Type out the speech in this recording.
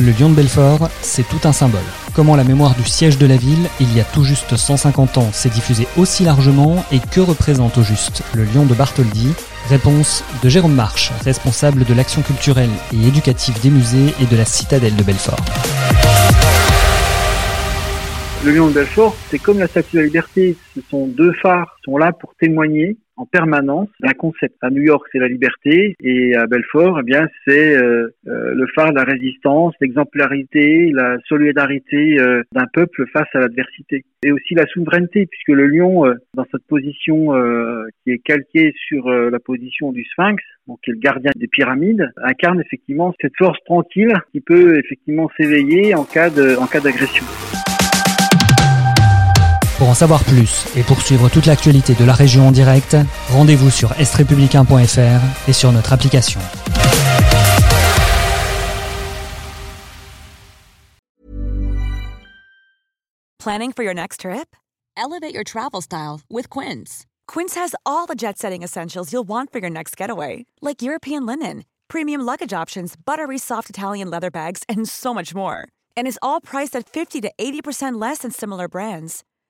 Le lion de Belfort, c'est tout un symbole. Comment la mémoire du siège de la ville, il y a tout juste 150 ans, s'est diffusée aussi largement et que représente au juste le lion de Bartholdi Réponse de Jérôme Marche, responsable de l'action culturelle et éducative des musées et de la citadelle de Belfort. Le lion de Belfort, c'est comme la Statue de la Liberté. Ce sont deux phares sont là pour témoigner en permanence d'un concept. À New York, c'est la liberté, et à Belfort, eh bien, c'est euh, euh, le phare de la résistance, l'exemplarité, la solidarité euh, d'un peuple face à l'adversité, et aussi la souveraineté, puisque le lion, dans cette position qui est calquée sur la position du sphinx, donc qui est le gardien des pyramides, incarne effectivement cette force tranquille qui peut effectivement s'éveiller en cas de, en cas d'agression. En savoir plus et pour suivre toute l'actualité de la région en direct, rendez-vous sur estrepublicain.fr et sur notre application. Planning for your next trip? Elevate your travel style with Quince. Quince has all the jet-setting essentials you'll want for your next getaway, like European linen, premium luggage options, buttery soft Italian leather bags, and so much more. And is all priced at 50 to 80% less than similar brands.